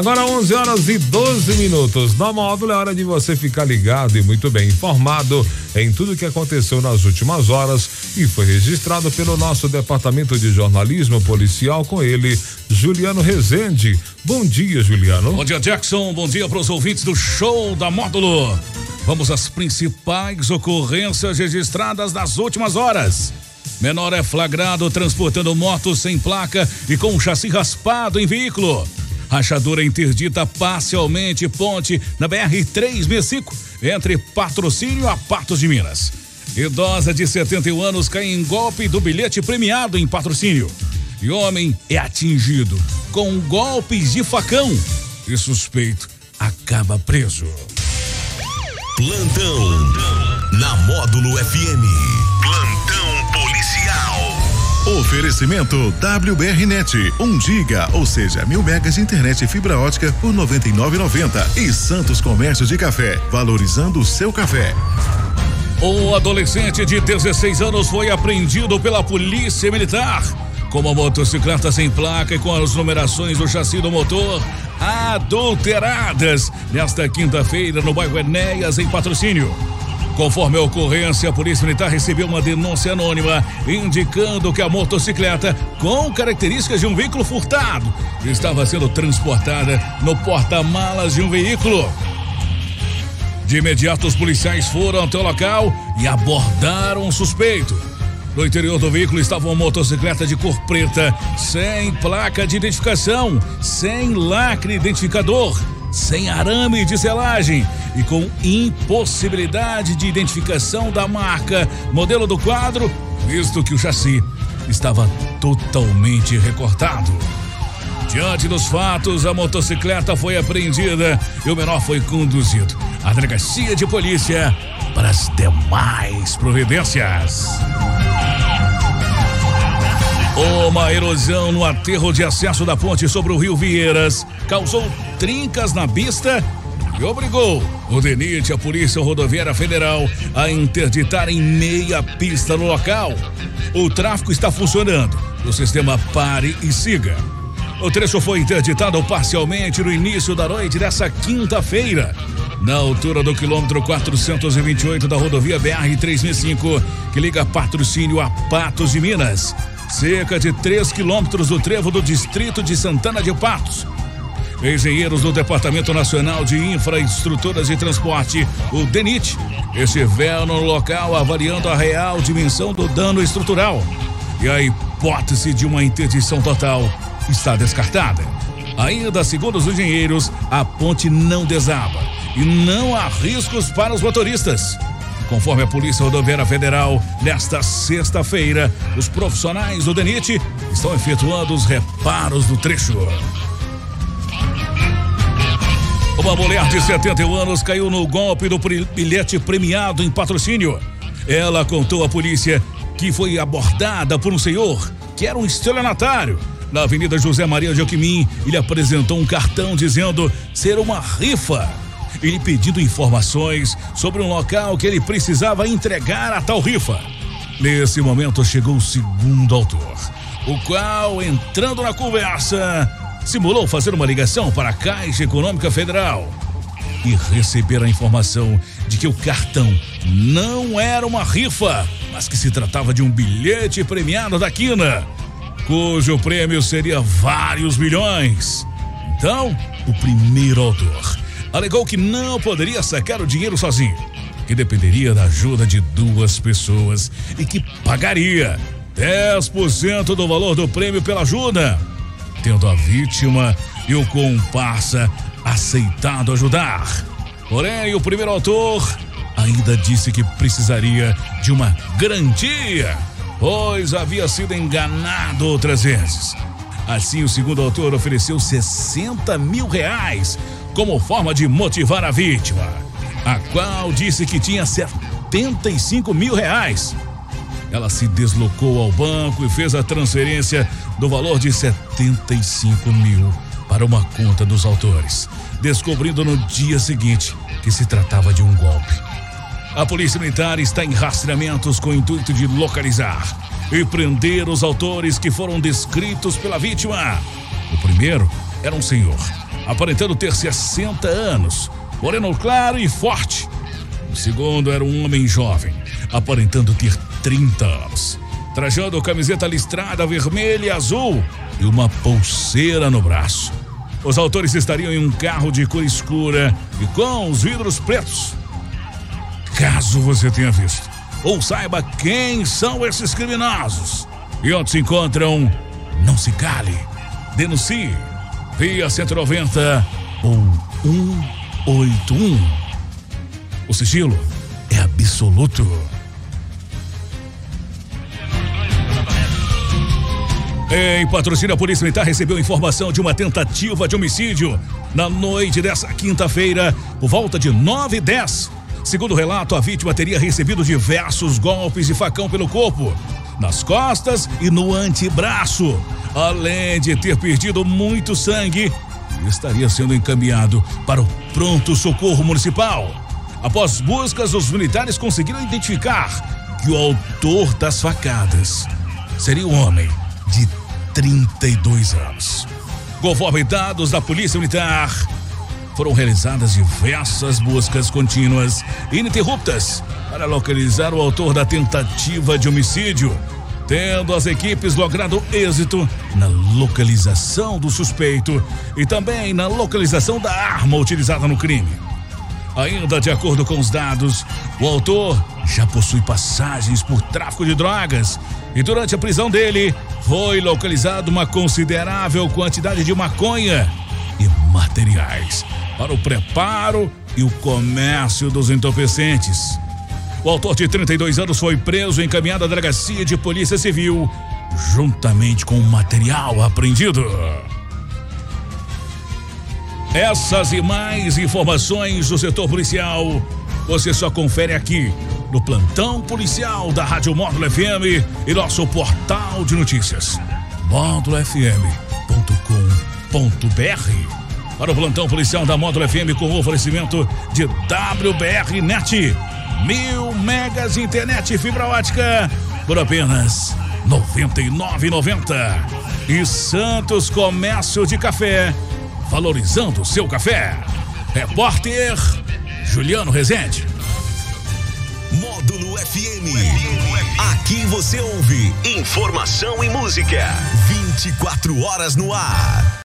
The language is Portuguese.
Agora 11 horas e 12 minutos. Na módulo é hora de você ficar ligado e muito bem informado em tudo que aconteceu nas últimas horas e foi registrado pelo nosso departamento de jornalismo policial com ele, Juliano Rezende. Bom dia, Juliano. Bom dia, Jackson. Bom dia para os ouvintes do show da módulo. Vamos às principais ocorrências registradas nas últimas horas. Menor é flagrado transportando moto sem placa e com um chassi raspado em veículo. Rachadura interdita parcialmente ponte na BR-365 entre Patrocínio a Patos de Minas. Idosa de 71 anos cai em golpe do bilhete premiado em patrocínio. E homem é atingido com golpes de facão. E suspeito acaba preso. Plantão na Módulo FM. Oferecimento WBRnet, 1 um giga, ou seja, mil megas de internet e fibra ótica por 99,90 e Santos Comércio de Café, valorizando o seu café. Um adolescente de 16 anos foi apreendido pela polícia militar com uma motocicleta sem placa e com as numerações do chassi do motor adulteradas nesta quinta-feira no bairro Enéas, em patrocínio. Conforme a ocorrência, a Polícia Militar recebeu uma denúncia anônima indicando que a motocicleta, com características de um veículo furtado, estava sendo transportada no porta-malas de um veículo. De imediato, os policiais foram até o local e abordaram o suspeito. No interior do veículo estava uma motocicleta de cor preta, sem placa de identificação, sem lacre identificador sem arame de selagem e com impossibilidade de identificação da marca, modelo do quadro, visto que o chassi estava totalmente recortado. Diante dos fatos, a motocicleta foi apreendida e o menor foi conduzido à delegacia de polícia para as demais providências. Uma erosão no aterro de acesso da ponte sobre o rio Vieiras causou trincas na pista e obrigou o DENIT, a Polícia Rodoviária Federal, a interditar em meia pista no local. O tráfego está funcionando no sistema Pare e Siga. O trecho foi interditado parcialmente no início da noite dessa quinta-feira, na altura do quilômetro 428 da rodovia BR-3005, que liga patrocínio a Patos de Minas cerca de 3 quilômetros do trevo do distrito de Santana de Patos. Engenheiros do Departamento Nacional de Infraestruturas de Transporte, o DENIT, estiveram no local avaliando a real dimensão do dano estrutural. E a hipótese de uma interdição total está descartada. Ainda segundo os engenheiros, a ponte não desaba e não há riscos para os motoristas. Conforme a Polícia Rodoviária Federal, nesta sexta-feira, os profissionais do DENIT estão efetuando os reparos do trecho. Uma mulher de 71 anos caiu no golpe do bilhete premiado em patrocínio. Ela contou à polícia que foi abordada por um senhor que era um estelionatário. Na Avenida José Maria de Alquimim, ele apresentou um cartão dizendo ser uma rifa ele pedindo informações sobre um local que ele precisava entregar a tal rifa. Nesse momento chegou o segundo autor, o qual, entrando na conversa, simulou fazer uma ligação para a Caixa Econômica Federal e receber a informação de que o cartão não era uma rifa, mas que se tratava de um bilhete premiado da Quina, cujo prêmio seria vários milhões. Então, o primeiro autor alegou que não poderia sacar o dinheiro sozinho, que dependeria da ajuda de duas pessoas e que pagaria 10% do valor do prêmio pela ajuda, tendo a vítima e o comparsa aceitado ajudar. Porém, o primeiro autor ainda disse que precisaria de uma garantia, pois havia sido enganado outras vezes. Assim, o segundo autor ofereceu 60 mil reais como forma de motivar a vítima, a qual disse que tinha 75 mil reais. Ela se deslocou ao banco e fez a transferência do valor de 75 mil para uma conta dos autores, descobrindo no dia seguinte que se tratava de um golpe. A Polícia Militar está em rastreamentos com o intuito de localizar e prender os autores que foram descritos pela vítima. O primeiro era um senhor aparentando ter 60 anos, moreno claro e forte. O segundo era um homem jovem, aparentando ter 30 anos, trajando camiseta listrada vermelha e azul e uma pulseira no braço. Os autores estariam em um carro de cor escura e com os vidros pretos. Caso você tenha visto ou saiba quem são esses criminosos e onde se encontram, não se cale. Denuncie via 190 ou 181. O sigilo é absoluto. Em patrocínio, a Polícia Militar recebeu informação de uma tentativa de homicídio na noite dessa quinta-feira, por volta de 9 e 10. Segundo o relato, a vítima teria recebido diversos golpes de facão pelo corpo, nas costas e no antebraço, além de ter perdido muito sangue estaria sendo encaminhado para o pronto socorro municipal. Após buscas, os militares conseguiram identificar que o autor das facadas seria um homem de 32 anos. Conforme dados da Polícia Militar, foram realizadas diversas buscas contínuas e ininterruptas para localizar o autor da tentativa de homicídio, tendo as equipes logrado êxito na localização do suspeito e também na localização da arma utilizada no crime. Ainda de acordo com os dados, o autor já possui passagens por tráfico de drogas e durante a prisão dele foi localizada uma considerável quantidade de maconha e materiais para o preparo e o comércio dos entorpecentes. O autor de 32 anos foi preso e encaminhado à delegacia de polícia civil, juntamente com o material apreendido. Essas e mais informações do setor policial você só confere aqui no plantão policial da Rádio Módulo FM e nosso portal de notícias módulofm.com.br. Para o plantão policial da Módulo FM com oferecimento de WBR Net, mil megas de internet fibra ótica por apenas R$ 99,90. E Santos Comércio de Café, valorizando seu café. Repórter Juliano Rezende. Módulo FM. Aqui você ouve informação e música. 24 horas no ar.